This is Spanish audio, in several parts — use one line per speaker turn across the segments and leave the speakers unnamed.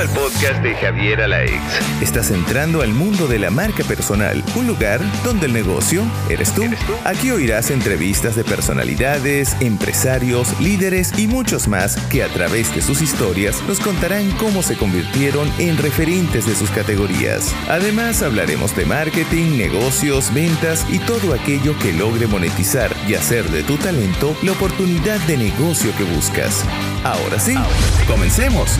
al podcast de Javier Alaez.
Estás entrando al mundo de la marca personal, un lugar donde el negocio eres tú. Aquí oirás entrevistas de personalidades, empresarios, líderes y muchos más que a través de sus historias nos contarán cómo se convirtieron en referentes de sus categorías. Además hablaremos de marketing, negocios, ventas y todo aquello que logre monetizar y hacer de tu talento la oportunidad de negocio que buscas. Ahora sí, comencemos.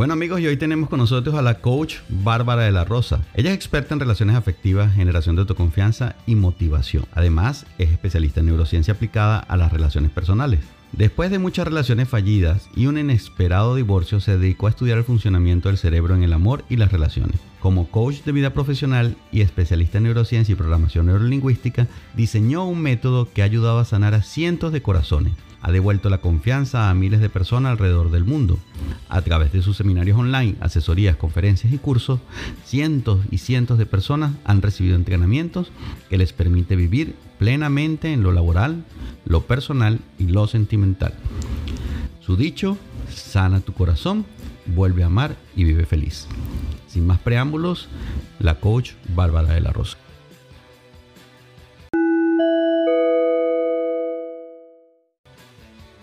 Bueno amigos, y hoy tenemos con nosotros a la coach Bárbara de la Rosa. Ella es experta en relaciones afectivas, generación de autoconfianza y motivación. Además, es especialista en neurociencia aplicada a las relaciones personales. Después de muchas relaciones fallidas y un inesperado divorcio, se dedicó a estudiar el funcionamiento del cerebro en el amor y las relaciones. Como coach de vida profesional y especialista en neurociencia y programación neurolingüística, diseñó un método que ha ayudado a sanar a cientos de corazones. Ha devuelto la confianza a miles de personas alrededor del mundo. A través de sus seminarios online, asesorías, conferencias y cursos, cientos y cientos de personas han recibido entrenamientos que les permite vivir plenamente en lo laboral, lo personal y lo sentimental. Su dicho, sana tu corazón, vuelve a amar y vive feliz. Sin más preámbulos, la coach Bárbara de la Rosa.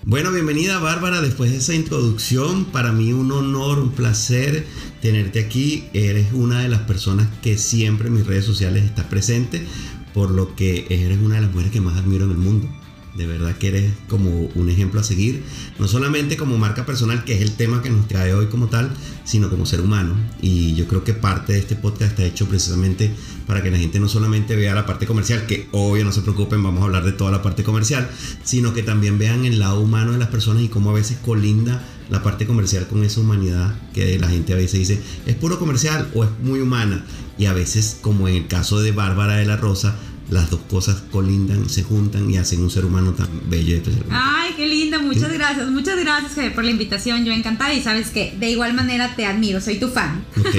Bueno, bienvenida Bárbara, después de esa introducción, para mí un honor, un placer tenerte aquí. Eres una de las personas que siempre en mis redes sociales estás presente, por lo que eres una de las mujeres que más admiro en el mundo. De verdad que eres como un ejemplo a seguir, no solamente como marca personal, que es el tema que nos trae hoy como tal, sino como ser humano. Y yo creo que parte de este podcast está hecho precisamente para que la gente no solamente vea la parte comercial, que obvio no se preocupen, vamos a hablar de toda la parte comercial, sino que también vean el lado humano de las personas y cómo a veces colinda la parte comercial con esa humanidad que la gente a veces dice, es puro comercial o es muy humana. Y a veces, como en el caso de Bárbara de la Rosa, las dos cosas colindan, se juntan y hacen un ser humano tan bello y especial.
Ay, qué linda, muchas gracias, muchas gracias por la invitación, yo encantada y sabes que de igual manera te admiro, soy tu fan.
Ok,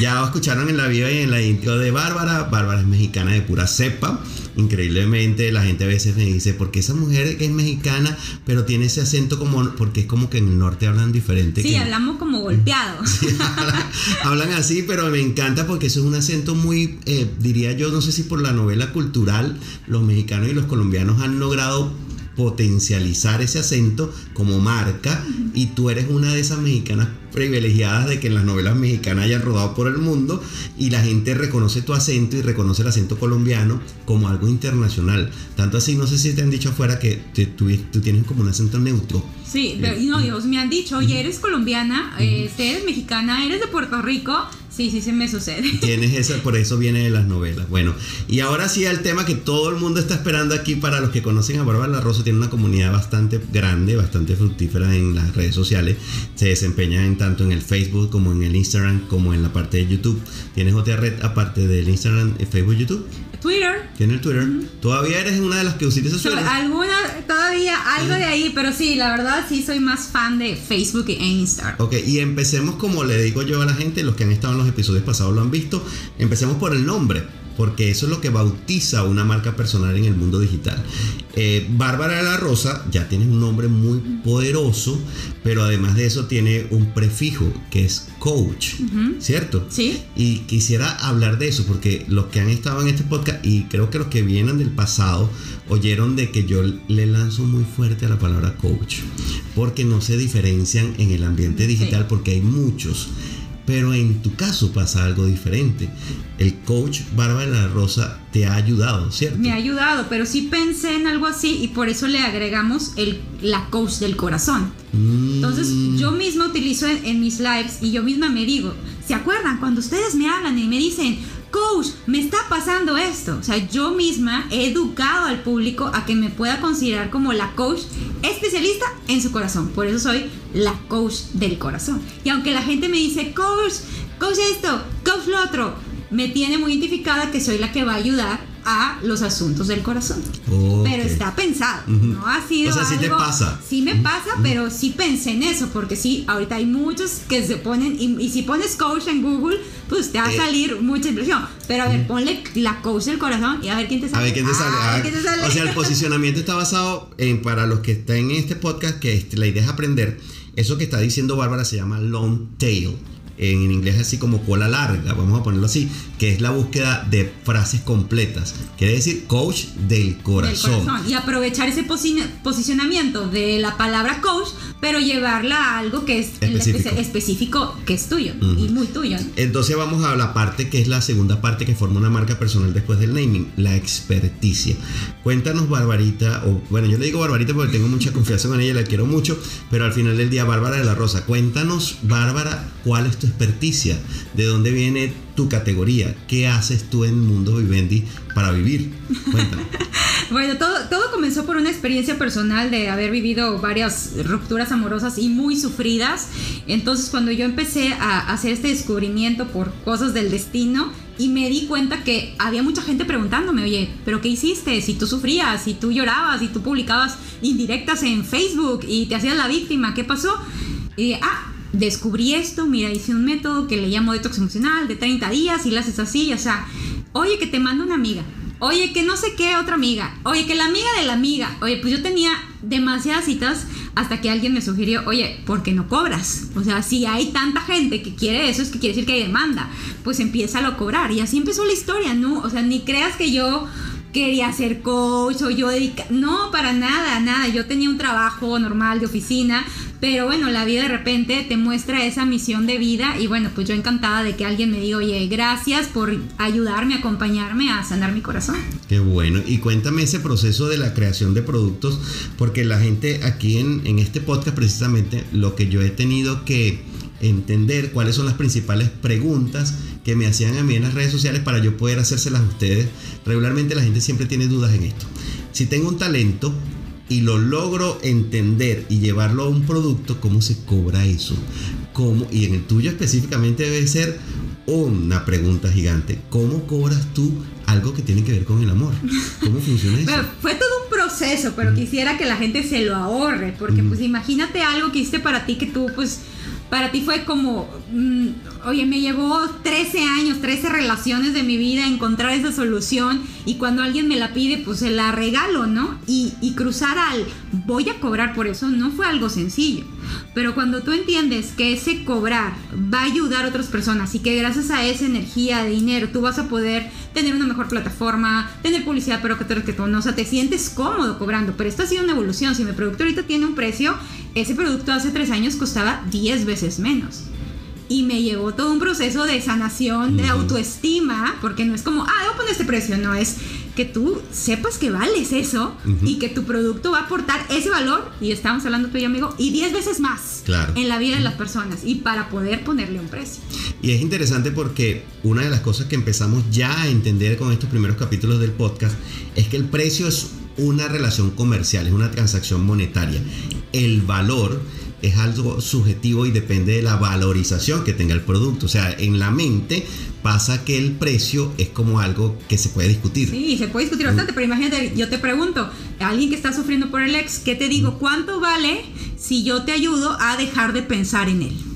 ya escucharon en la vida y en la intro de Bárbara, Bárbara es mexicana de pura cepa, increíblemente la gente a veces me dice, ¿por qué esa mujer que es mexicana pero tiene ese acento como, porque es como que en el norte hablan diferente?
Sí, hablamos como golpeados.
Sí, hablan, hablan, así, pero me encanta porque eso es un acento muy, eh, diría yo, no sé si por la novela cultural, los mexicanos y los colombianos han logrado potencializar ese acento como marca y tú eres una de esas mexicanas privilegiadas de que en las novelas mexicanas hayan rodado por el mundo y la gente reconoce tu acento y reconoce el acento colombiano como algo internacional. Tanto así, no sé si te han dicho afuera que tú, tú tienes como un acento neutro.
Sí, no, Dios, me han dicho, oye, eres colombiana, este, eres mexicana, eres de Puerto Rico. Sí, sí, se me sucede.
Tienes eso, por eso viene de las novelas. Bueno, y ahora sí al tema que todo el mundo está esperando aquí para los que conocen a Bárbara La Rosa, tiene una comunidad bastante grande, bastante fructífera en las redes sociales. Se desempeña en, tanto en el Facebook como en el Instagram, como en la parte de YouTube. ¿Tienes otra red aparte del Instagram, Facebook, YouTube?
Twitter.
Tiene el Twitter. ¿Todavía eres una de las que utilizas
Twitter? Alguna, todavía algo de ahí, pero sí, la verdad sí soy más fan de Facebook e Instagram.
Ok, y empecemos como le digo yo a la gente, los que han estado en los episodios pasados lo han visto, empecemos por el nombre porque eso es lo que bautiza una marca personal en el mundo digital. Eh, Bárbara de la Rosa ya tiene un nombre muy poderoso, pero además de eso tiene un prefijo que es coach, ¿cierto?
Sí.
Y quisiera hablar de eso porque los que han estado en este podcast y creo que los que vienen del pasado oyeron de que yo le lanzo muy fuerte a la palabra coach, porque no se diferencian en el ambiente digital porque hay muchos. Pero en tu caso pasa algo diferente. El coach Bárbara de la Rosa te ha ayudado, ¿cierto?
Me ha ayudado, pero sí pensé en algo así y por eso le agregamos el, la coach del corazón. Mm. Entonces yo misma utilizo en mis lives y yo misma me digo, ¿se acuerdan cuando ustedes me hablan y me dicen, coach, me está pasando esto. O sea, yo misma he educado al público a que me pueda considerar como la coach especialista en su corazón. Por eso soy la coach del corazón. Y aunque la gente me dice, coach, coach esto, coach lo otro, me tiene muy identificada que soy la que va a ayudar a los asuntos del corazón. Pero está pensado,
Ujú.
no ha sido
O sea, sí te
algo-
pasa.
Sí me pasa, pero sí pensé en eso, porque sí, ahorita hay muchos que se ponen, y, y si pones coach en Google, pues te va a
Eh.
salir mucha impresión. Pero a ver, ponle la coach del corazón y a ver quién te
A
sale.
ver quién te sale.
Ah, a ver quién te sale.
O sea, el posicionamiento está basado en, para los que están en este podcast, que la idea es aprender. Eso que está diciendo Bárbara se llama long tail. En inglés así como cola larga, vamos a ponerlo así, que es la búsqueda de frases completas. Quiere decir coach del
del
corazón.
corazón. Y aprovechar ese posi- posicionamiento de la palabra coach, pero llevarla a algo que es
Específico.
espe- específico, que es tuyo y muy tuyo.
Entonces vamos a la parte que es la segunda parte que forma una marca personal después del naming, la experticia. Cuéntanos, Barbarita, o bueno, yo le digo Barbarita porque tengo mucha confianza con ella, la quiero mucho, pero al final del día, Bárbara de la Rosa, cuéntanos, Bárbara, cuál es tu experticia, de dónde viene tu categoría, qué haces tú en Mundo Vivendi para vivir. Cuéntanos.
Bueno, todo, todo comenzó por una experiencia personal de haber vivido varias rupturas amorosas y muy sufridas. Entonces, cuando yo empecé a hacer este descubrimiento por cosas del destino y me di cuenta que había mucha gente preguntándome, oye, ¿pero qué hiciste? Si tú sufrías, si tú llorabas, si tú publicabas indirectas en Facebook y te hacías la víctima, ¿qué pasó? Ah, descubrí esto, mira, hice un método que le llamo detox emocional de 30 días y lo haces así, o sea, oye, que te manda una amiga, oye, que no sé qué otra amiga, oye, que la amiga de la amiga, oye, pues yo tenía demasiadas citas hasta que alguien me sugirió, oye, ¿por qué no cobras? O sea, si hay tanta gente que quiere eso, es que quiere decir que hay demanda, pues empieza a cobrar y así empezó la historia, ¿no? O sea, ni creas que yo quería ser coach o yo dedica no para nada nada yo tenía un trabajo normal de oficina pero bueno la vida de repente te muestra esa misión de vida y bueno pues yo encantada de que alguien me diga oye gracias por ayudarme acompañarme a sanar mi corazón
Qué bueno. Y cuéntame ese proceso de la creación de productos, porque la gente aquí en, en este podcast precisamente lo que yo he tenido que entender cuáles son las principales preguntas que me hacían a mí en las redes sociales para yo poder hacérselas a ustedes. Regularmente la gente siempre tiene dudas en esto. Si tengo un talento y lo logro entender y llevarlo a un producto, ¿cómo se cobra eso? ¿Cómo? Y en el tuyo específicamente debe ser una pregunta gigante. ¿Cómo cobras tú algo que tiene que ver con el amor? ¿Cómo funciona eso?
Bueno, fue todo un proceso, pero quisiera que la gente se lo ahorre, porque
Mm.
pues imagínate algo que hiciste para ti que tú pues para ti fue como, mm, oye, me llevó 13 años, 13 relaciones de mi vida encontrar esa solución y cuando alguien me la pide, pues se la regalo, ¿no? Y, cruzar al voy a cobrar por eso no fue algo sencillo. Pero cuando tú entiendes que ese cobrar va a ayudar a otras personas y que gracias a esa energía de dinero tú vas a poder tener una mejor plataforma, tener publicidad, pero que te, que tú no, o sea, te sientes cómodo cobrando. Pero esto ha sido una evolución. Si mi producto ahorita tiene un precio, ese producto hace tres años costaba 10 veces menos. Y me llevó todo un proceso de sanación, de autoestima, porque no es como, ah, debo poner este precio, no, es que tú sepas que vales eso y que tu producto va a aportar ese valor, y estamos hablando tú y amigo, y 10 veces más
Claro.
en la vida de las personas, y para poder ponerle un precio.
Y es interesante porque una de las cosas que empezamos ya a entender con estos primeros capítulos del podcast es que el precio es una relación comercial, es una transacción monetaria. El valor es algo subjetivo y depende de la valorización que tenga el producto. O sea, en la mente pasa que el precio es como algo que se puede discutir.
Sí, se puede discutir bastante, pero imagínate, yo te pregunto, alguien que está sufriendo por el ex, ¿qué te digo? ¿Cuánto vale si yo te ayudo a dejar de pensar en él?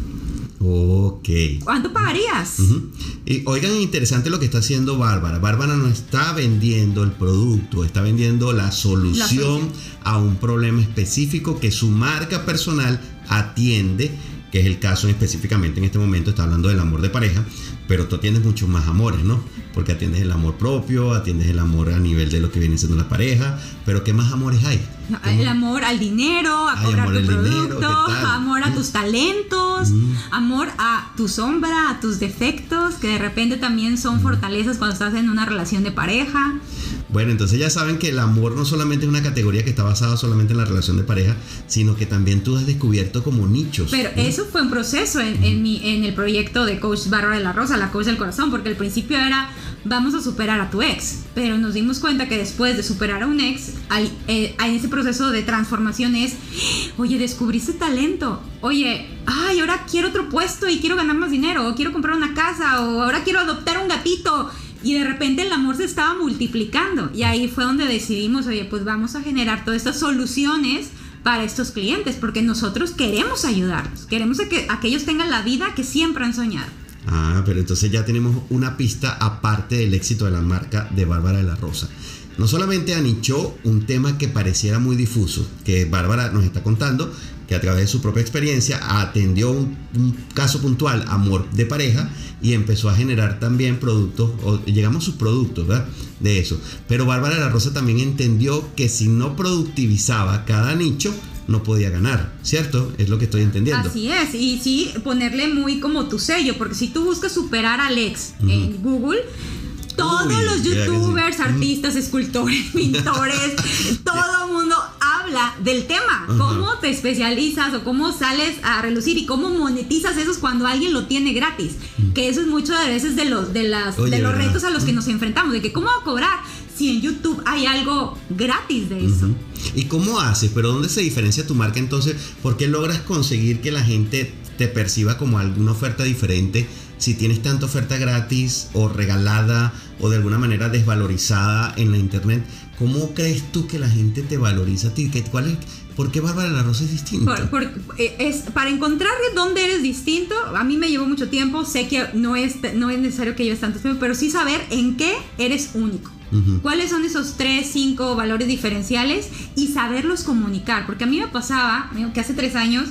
Ok.
¿Cuánto pagarías?
Ujú. Y oigan, interesante lo que está haciendo Bárbara. Bárbara no está vendiendo el producto, está vendiendo la solución,
La solución.
a un problema específico que su marca personal atiende, que es el caso específicamente en este momento, está hablando del amor de pareja, pero tú atiendes muchos más amores, ¿no? Porque atiendes el amor propio, atiendes el amor a nivel de lo que viene siendo la pareja, pero ¿qué más amores hay?
El amor al dinero, a
Ay,
cobrar
amor
tu
al dinero,
producto,
¿qué tal?
amor a tus talentos,
Mm.
amor a tu sombra, a tus defectos, que de repente también
Mm.
son fortalezas cuando estás en una relación de pareja.
Bueno, entonces ya saben que el amor no solamente es una categoría que está basada solamente en la relación de pareja, sino que también tú has descubierto como nichos.
Pero
¿no?
eso fue un proceso en, en mi, en el proyecto de Coach Bárbara de la Rosa, la coach del corazón, porque al principio era vamos a superar a tu ex, pero nos dimos cuenta que después de superar a un ex, hay, eh, hay ese proceso de transformación es, oye, descubriste talento, oye, ay, ahora quiero otro puesto y quiero ganar más dinero, o quiero comprar una casa, o ahora quiero adoptar un gatito. Y de repente el amor se estaba multiplicando. Y ahí fue donde decidimos, oye, pues vamos a generar todas estas soluciones para estos clientes, porque nosotros queremos ayudarlos, queremos que, a que ellos tengan la vida que siempre han soñado.
Ah, pero entonces ya tenemos una pista aparte del éxito de la marca de Bárbara de la Rosa. No solamente anichó un tema que pareciera muy difuso, que Bárbara nos está contando, que a través de su propia experiencia atendió un, un caso puntual, amor de pareja, y empezó a generar también productos, o llegamos a sus productos, ¿verdad? De eso. Pero Bárbara la Rosa también entendió que si no productivizaba cada nicho, no podía ganar, ¿cierto? Es lo que estoy entendiendo.
Así es, y sí, ponerle muy como tu sello, porque si tú buscas superar a Alex en Google, todos
Uy,
los
sí.
youtubers, artistas, escultores, pintores, todo el mundo habla del tema.
Ajá.
Cómo te especializas o cómo sales a relucir y cómo monetizas eso cuando alguien lo tiene gratis. Que eso es mucho de veces de los, de las,
Oye,
de los
¿verdad?
retos a los que nos enfrentamos. De que cómo va a cobrar si en YouTube hay algo gratis de eso.
¿Y cómo haces? ¿Pero dónde se diferencia tu marca entonces? ¿Por qué logras conseguir que la gente te perciba como alguna oferta diferente si tienes tanta oferta gratis o regalada o de alguna manera desvalorizada en la internet? ¿Cómo crees tú que la gente te valoriza a ti? ¿Qué, cuál es, ¿Por qué Bárbara la Rosa es distinta?
Por- por- eh, es, para encontrar dónde eres distinto, a mí me llevó mucho tiempo, sé que no es, no es necesario que lleves tanto tiempo, pero sí saber en qué eres único.
Ujú.
¿Cuáles son esos tres, cinco valores diferenciales? Y saberlos comunicar. Porque a mí me pasaba, que hace tres años,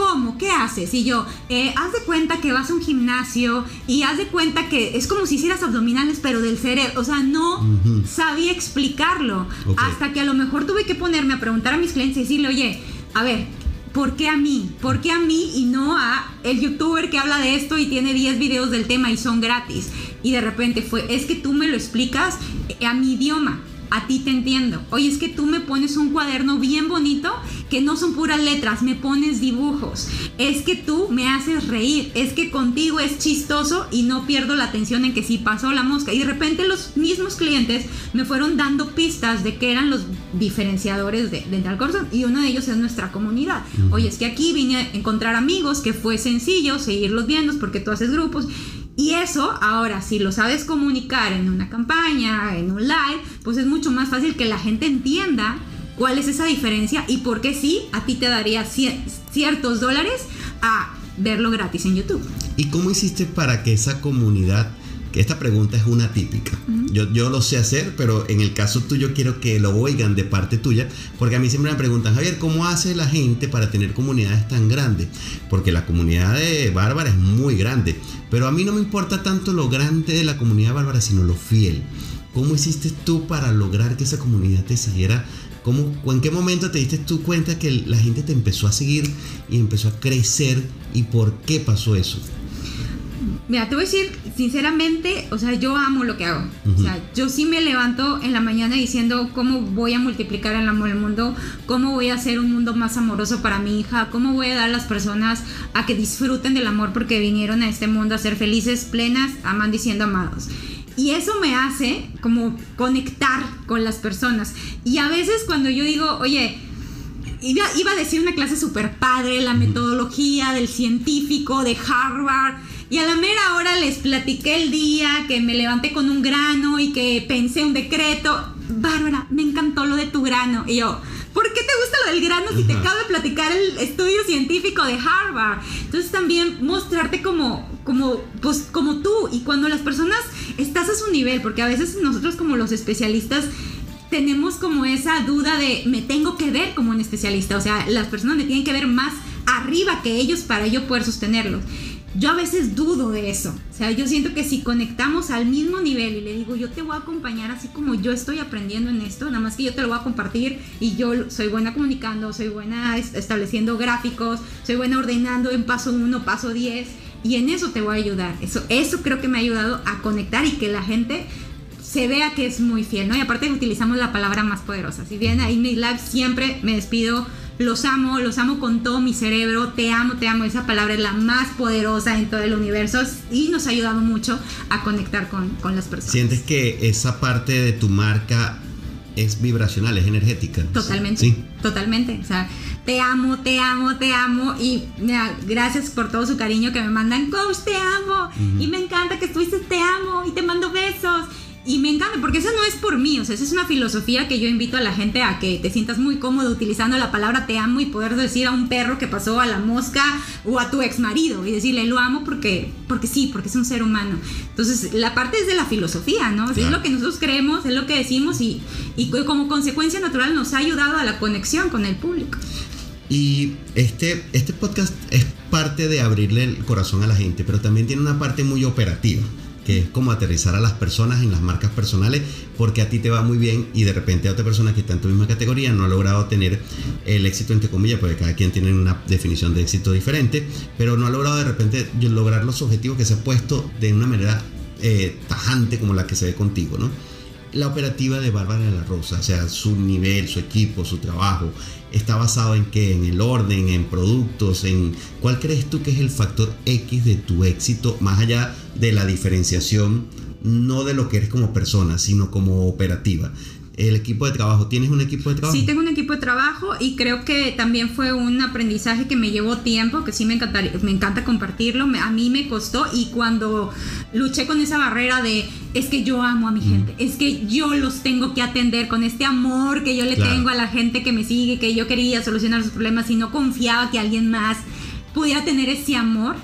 ¿Cómo? ¿Qué haces? Y yo, eh, haz de cuenta que vas a un gimnasio y haz de cuenta que es como si hicieras abdominales, pero del cerebro. O sea, no sabía explicarlo. Hasta que a lo mejor tuve que ponerme a preguntar a mis clientes y decirle, oye, a ver, ¿por qué a mí? ¿Por qué a mí y no a el youtuber que habla de esto y tiene 10 videos del tema y son gratis? Y de repente fue, es que tú me lo explicas a mi idioma. A ti te entiendo. Oye, es que tú me pones un cuaderno bien bonito que no son puras letras, me pones dibujos. Es que tú me haces reír. Es que contigo es chistoso y no pierdo la atención en que sí pasó la mosca. Y de repente los mismos clientes me fueron dando pistas de que eran los diferenciadores de, de Dental Corson y uno de ellos es nuestra comunidad. Oye, es que aquí vine a encontrar amigos que fue sencillo seguirlos viendo porque tú haces grupos. Y eso, ahora, si lo sabes comunicar en una campaña, en un live, pues es mucho más fácil que la gente entienda cuál es esa diferencia y por qué sí a ti te daría cier- ciertos dólares a verlo gratis en YouTube.
¿Y cómo hiciste para que esa comunidad, que esta pregunta es una típica, yo, yo lo sé hacer, pero en el caso tuyo quiero que lo oigan de parte tuya, porque a mí siempre me preguntan, Javier, ¿cómo hace la gente para tener comunidades tan grandes? Porque la comunidad de Bárbara es muy grande, pero a mí no me importa tanto lo grande de la comunidad de Bárbara, sino lo fiel. ¿Cómo hiciste tú para lograr que esa comunidad te siguiera? ¿Cómo, ¿En qué momento te diste tú cuenta que la gente te empezó a seguir y empezó a crecer? ¿Y por qué pasó eso?
Mira, te voy a decir, sinceramente, o sea, yo amo lo que hago. O sea, yo sí me levanto en la mañana diciendo cómo voy a multiplicar el amor del mundo, cómo voy a hacer un mundo más amoroso para mi hija, cómo voy a dar a las personas a que disfruten del amor porque vinieron a este mundo a ser felices, plenas, amando y siendo amados. Y eso me hace como conectar con las personas. Y a veces cuando yo digo, oye, Iba, iba a decir una clase súper padre, la metodología del científico de Harvard. Y a la mera hora les platiqué el día que me levanté con un grano y que pensé un decreto. Bárbara, me encantó lo de tu grano. Y yo, ¿por qué te gusta lo del grano si te acabo de platicar el estudio científico de Harvard? Entonces también mostrarte como, como, pues, como tú. Y cuando las personas estás a su nivel, porque a veces nosotros como los especialistas tenemos como esa duda de me tengo que ver como un especialista, o sea, las personas me tienen que ver más arriba que ellos para yo poder sostenerlos. Yo a veces dudo de eso, o sea, yo siento que si conectamos al mismo nivel y le digo, yo te voy a acompañar así como yo estoy aprendiendo en esto, nada más que yo te lo voy a compartir y yo soy buena comunicando, soy buena es- estableciendo gráficos, soy buena ordenando en paso 1, paso 10 y en eso te voy a ayudar. Eso, eso creo que me ha ayudado a conectar y que la gente se vea que es muy fiel, ¿no? Y aparte utilizamos la palabra más poderosa. Si bien ahí en lives siempre me despido, los amo, los amo con todo mi cerebro, te amo, te amo. Esa palabra es la más poderosa en todo el universo y nos ha ayudado mucho a conectar con, con las personas.
¿Sientes que esa parte de tu marca es vibracional, es energética.
Totalmente.
Sí.
Totalmente. O sea, te amo, te amo, te amo. Y mira, gracias por todo su cariño que me mandan. Coach, te amo. Y me encanta que estuviste, te amo. Y te mando besos. Y me encanta, porque eso no es por mí, o sea, esa es una filosofía que yo invito a la gente a que te sientas muy cómodo utilizando la palabra te amo y poder decir a un perro que pasó a la mosca o a tu ex marido y decirle lo amo porque, porque sí, porque es un ser humano. Entonces, la parte es de la filosofía, ¿no? O sea,
Claro.
Es lo que nosotros creemos, es lo que decimos y, y como consecuencia natural nos ha ayudado a la conexión con el público.
Y este, este podcast es parte de abrirle el corazón a la gente, pero también tiene una parte muy operativa, que es como aterrizar a las personas en las marcas personales, porque a ti te va muy bien y de repente a otra persona que está en tu misma categoría no ha logrado tener el éxito, entre comillas, porque cada quien tiene una definición de éxito diferente, pero no ha logrado de repente lograr los objetivos que se ha puesto de una manera eh, tajante como la que se ve contigo, ¿no? La operativa de Bárbara de la Rosa, o sea, su nivel, su equipo, su trabajo, está basado en qué? En el orden, en productos, en cuál crees tú que es el factor X de tu éxito, más allá de la diferenciación, no de lo que eres como persona, sino como operativa. El equipo de trabajo, ¿tienes un equipo de trabajo?
Sí, tengo un equipo de trabajo y creo que también fue un aprendizaje que me llevó tiempo, que sí me, encantaría, me encanta compartirlo. Me- a mí me costó y cuando luché con esa barrera de es que yo amo a mi gente, es que yo los tengo que atender con este amor que yo le
Claro.
tengo a la gente que me sigue, que yo quería solucionar sus problemas y no confiaba que alguien más pudiera tener ese amor.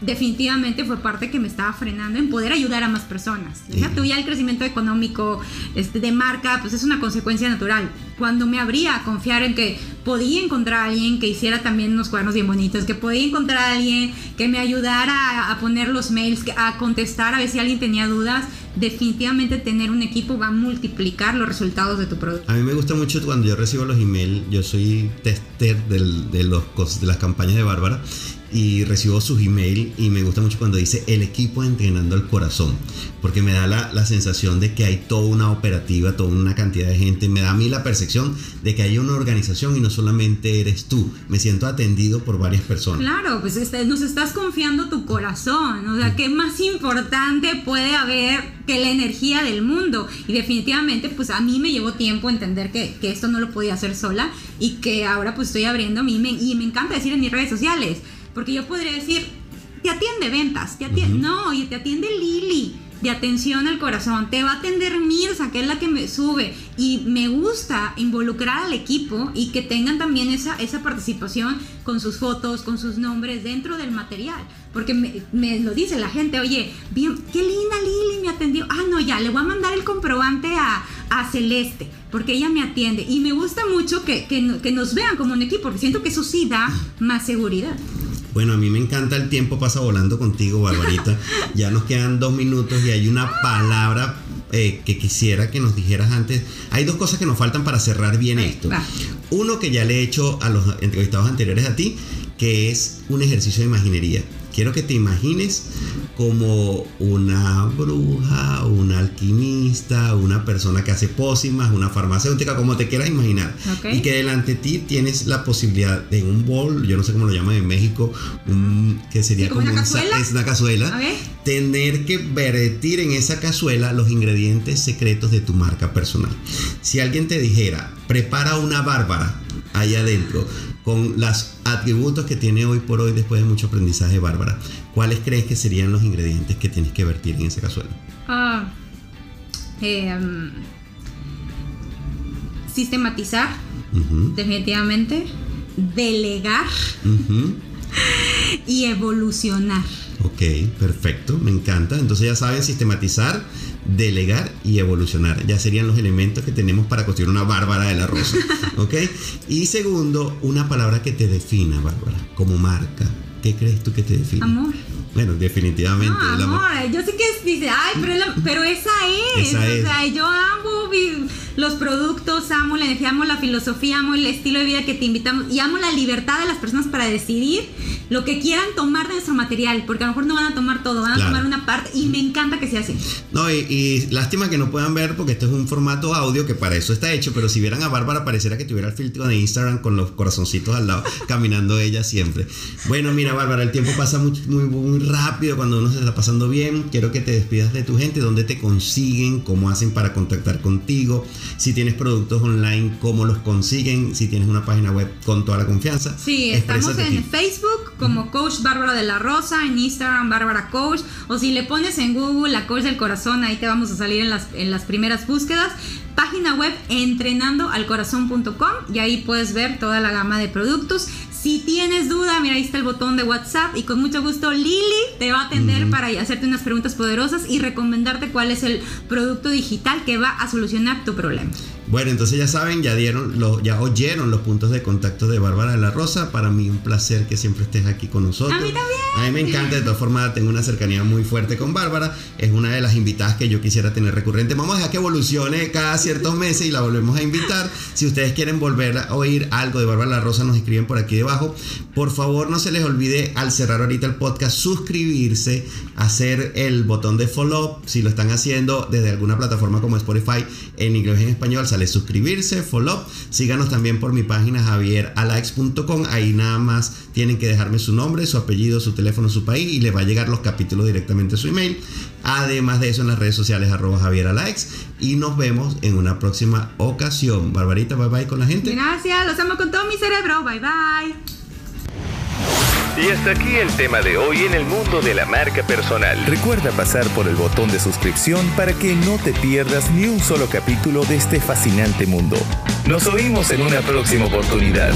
Definitivamente fue parte que me estaba frenando en poder ayudar a más personas. Deja tú ya el crecimiento económico este, de marca, pues es una consecuencia natural. Cuando me abría a confiar en que podía encontrar a alguien que hiciera también unos cuadernos bien bonitos, que podía encontrar a alguien que me ayudara a, poner los mails, a contestar a ver si alguien tenía dudas, definitivamente tener un equipo va a multiplicar los resultados de tu producto.
A mí me gusta mucho cuando yo recibo los emails, yo soy tester del- de, los, cos- de las campañas de Bárbara y recibo sus emails y me gusta mucho cuando dice el equipo entrenando el corazón, porque me da la, la sensación de que hay toda una operativa, toda una cantidad de gente, me da a mí la percepción de que hay una organización y no solamente eres tú, me siento atendido por varias personas.
Claro, pues este, nos estás confiando tu corazón. O sea, ¿qué más importante puede haber que la energía del mundo? Y definitivamente, pues a mí me llevó tiempo entender que, que esto no lo podía hacer sola y que ahora pues estoy abriendo a mí y me encanta decir en mis redes sociales, porque yo podría decir, te atiende ventas, te atiende, no, oye, te atiende Lili de atención al corazón, te va a atender Mirza, que es la que me sube, y me gusta involucrar al equipo y que tengan también esa, esa participación con sus fotos, con sus nombres dentro del material, porque me, me lo dice la gente, oye, bien, qué linda Lili me atendió, ah, no, ya, le voy a mandar el comprobante a, a Celeste, porque ella me atiende, y me gusta mucho que, que, que nos vean como un equipo, porque siento que eso sí da más seguridad.
Bueno, a mí me encanta el tiempo pasa volando contigo, Barbarita. ya nos quedan dos minutos y hay una palabra eh, que quisiera que nos dijeras antes. Hay dos cosas que nos faltan para cerrar bien
Ahí,
esto.
va.
Uno que ya le he hecho a los entrevistados anteriores a ti, que es un ejercicio de imaginería. Quiero que te imagines como una bruja, una alquimista, una persona que hace pócimas, una farmacéutica, como te quieras imaginar. Y que delante de ti tienes la posibilidad de un bol, yo no sé cómo lo llaman en México, un, que sería
como una
un
cazuela.
es una cazuela. Tener que vertir en esa cazuela los ingredientes secretos de tu marca personal. Si alguien te dijera, prepara una bárbara allá adentro con los atributos que tiene hoy por hoy después de mucho aprendizaje bárbara, ¿cuáles crees que serían los ingredientes que tienes que vertir en esa cazuela?
Ah, em, sistematizar, definitivamente. Delegar y evolucionar.
Ok, perfecto, me encanta. Entonces ya saben sistematizar, delegar y evolucionar. Ya serían los elementos que tenemos para construir una Bárbara de la Rosa. ¿Ok? Y segundo, una palabra que te defina, Bárbara, como marca. ¿Qué crees tú que te define?
Amor.
Bueno, definitivamente.
No,
el amor.
amor. Yo sé que es- dice, ay, pero, la- pero esa es.
Esa
o
es.
sea, yo amo los productos, amo la energía, amo la filosofía, amo el estilo de vida que te invitamos y amo la libertad de las personas para decidir lo que quieran tomar de nuestro material, porque a lo mejor no van a tomar todo, van a
Claro.
tomar una parte y me encanta que sea así.
No, y, y lástima que no puedan ver porque esto es un formato audio que para eso está hecho, pero si vieran a Bárbara pareciera que tuviera el filtro de Instagram con los corazoncitos al lado, caminando ella siempre. Bueno, mira Bárbara, el tiempo pasa muy, muy, muy rápido cuando uno se está pasando bien. Quiero que te despidas de tu gente, dónde te consiguen, cómo hacen para contactar contigo, Si tienes productos online, cómo los consiguen. Si tienes una página web con toda la confianza.
Sí, estamos en Facebook como Coach Bárbara de la Rosa, en Instagram Bárbara Coach, o si le pones en Google la Coach del Corazón, ahí te vamos a salir en las, en las primeras búsquedas. Página web entrenandoalcorazon.com y ahí puedes ver toda la gama de productos. Si tienes duda, mira, ahí está el botón de WhatsApp y con mucho gusto Lili te va a atender para hacerte unas preguntas poderosas y recomendarte cuál es el producto digital que va a solucionar tu problema.
Bueno, entonces ya saben, ya dieron, lo, ya oyeron los puntos de contacto de Bárbara de la Rosa. Para mí un placer que siempre estés aquí con nosotros.
A mí también.
A mí me encanta, de todas formas tengo una cercanía muy fuerte con Bárbara. Es una de las invitadas que yo quisiera tener recurrente. Vamos a dejar que evolucione cada ciertos meses y la volvemos a invitar. Si ustedes quieren volver a oír algo de Bárbara de la Rosa, nos escriben por aquí debajo. Por favor, no se les olvide al cerrar ahorita el podcast suscribirse, hacer el botón de follow si lo están haciendo desde alguna plataforma como Spotify en inglés y en español sale suscribirse, follow. Síganos también por mi página javieralax.com. Ahí nada más tienen que dejarme su nombre, su apellido, su teléfono, su país y les va a llegar los capítulos directamente a su email. Además de eso en las redes sociales arroba javieralax. Y nos vemos en una próxima ocasión. Barbarita, bye bye con la gente.
Gracias, los amo con todo mi cerebro. Bye bye.
Y hasta aquí el tema de hoy en el mundo de la marca personal.
Recuerda pasar por el botón de suscripción para que no te pierdas ni un solo capítulo de este fascinante mundo. Nos oímos en una próxima oportunidad.